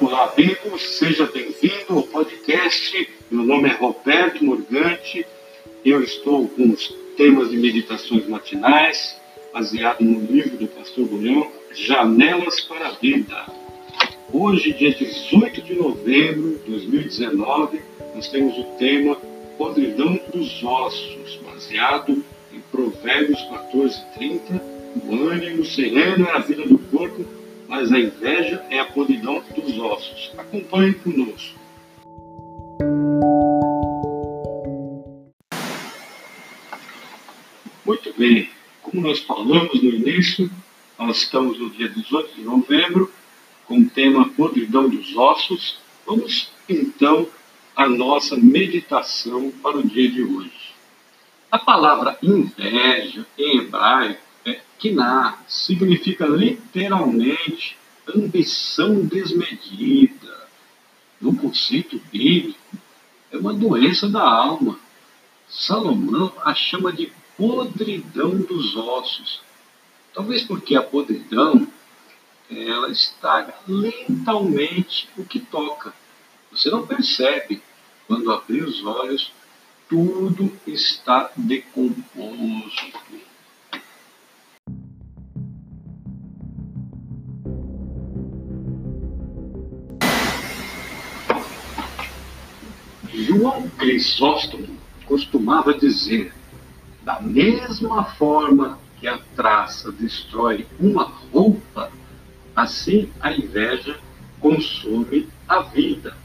Olá, amigos, seja bem-vindo ao podcast. Meu nome é Roberto Morgante. Eu estou com os temas de meditações matinais, baseado no livro do pastor Bulhão, Janelas para a Vida. Hoje, dia 18 de novembro de 2019, nós temos o tema Podridão dos Ossos, baseado em Provérbios 14, 30. O ânimo sereno é a vida do corpo, mas a inveja é a podridão dos ossos. Acompanhe conosco. Muito bem, como nós falamos no início, nós estamos no dia 18 de novembro com o tema Podridão dos Ossos. Vamos então à nossa meditação para o dia de hoje. A palavra inveja em hebraico é kiná, significa literalmente ambição desmedida. No conceito bíblico, é uma doença da alma. Salomão a chama de podridão dos ossos. Talvez porque a podridão ela estraga lentamente o que toca. Você não percebe. Quando abrir os olhos, tudo está decomposto. João Crisóstomo costumava dizer: da mesma forma que a traça destrói uma roupa, assim a inveja consome a vida.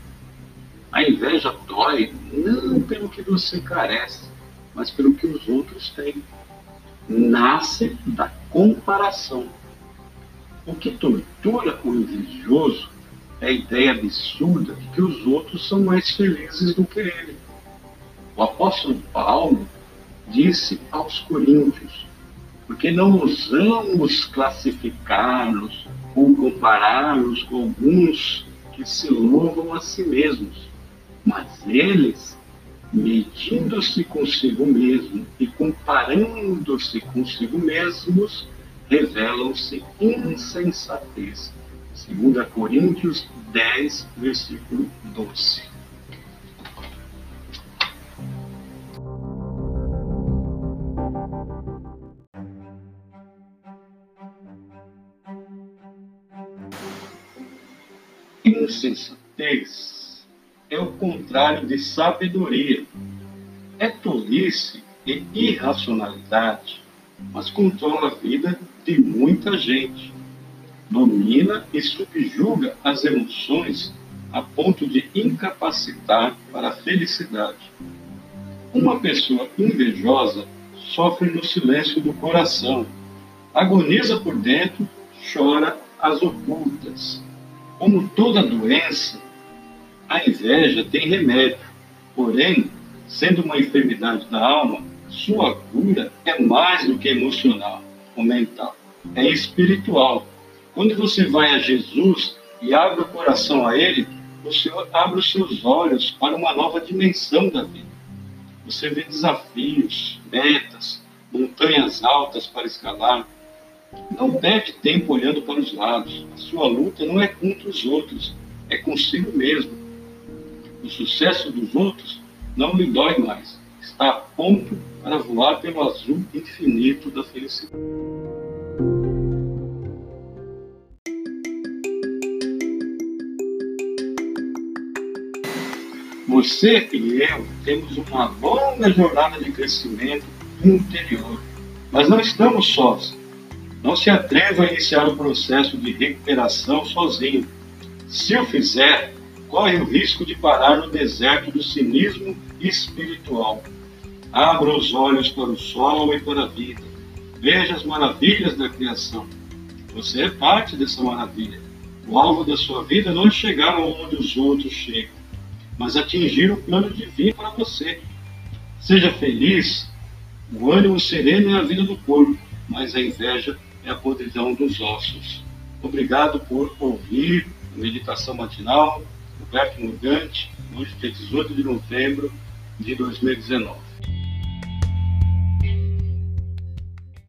A inveja dói não pelo que você carece, mas pelo que os outros têm. Nasce da comparação. O que tortura o invejoso a ideia absurda de que os outros são mais felizes do que ele. O apóstolo Paulo disse aos coríntios: porque não ousamos classificar-nos ou compará-los com alguns que se louvam a si mesmos, mas eles, medindo-se consigo mesmo e comparando-se consigo mesmos, revelam-se insensatez 2 Coríntios 10, versículo 12. Insensatez é o contrário de sabedoria. É tolice e irracionalidade, mas controla a vida de muita gente domina e subjuga as emoções a ponto de incapacitar para a felicidade. Uma pessoa invejosa sofre no silêncio do coração, agoniza por dentro, chora às ocultas. Como toda doença, a inveja tem remédio, porém, sendo uma enfermidade da alma, sua cura é mais do que emocional ou mental, é espiritual quando você vai a Jesus e abre o coração a Ele, você abre os seus olhos para uma nova dimensão da vida. Você vê desafios, metas, montanhas altas para escalar. Não perde tempo olhando para os lados. A sua luta não é contra os outros, é consigo mesmo. O sucesso dos outros não lhe dói mais. Está a ponto para voar pelo azul infinito da felicidade. Você e eu temos uma longa jornada de crescimento interior, mas não estamos sós. Não se atreva a iniciar o processo de recuperação sozinho. Se o fizer, corre o risco de parar no deserto do cinismo espiritual. Abra os olhos para o sol e para a vida. Veja as maravilhas da criação. Você é parte dessa maravilha. O alvo da sua vida não é chegar onde os outros chegam mas atingir o plano divino para você. Seja feliz, o ânimo sereno é a vida do corpo, mas a inveja é a podridão dos ossos. Obrigado por ouvir a meditação matinal, Roberto Mugante, hoje, dia 18 de novembro de 2019.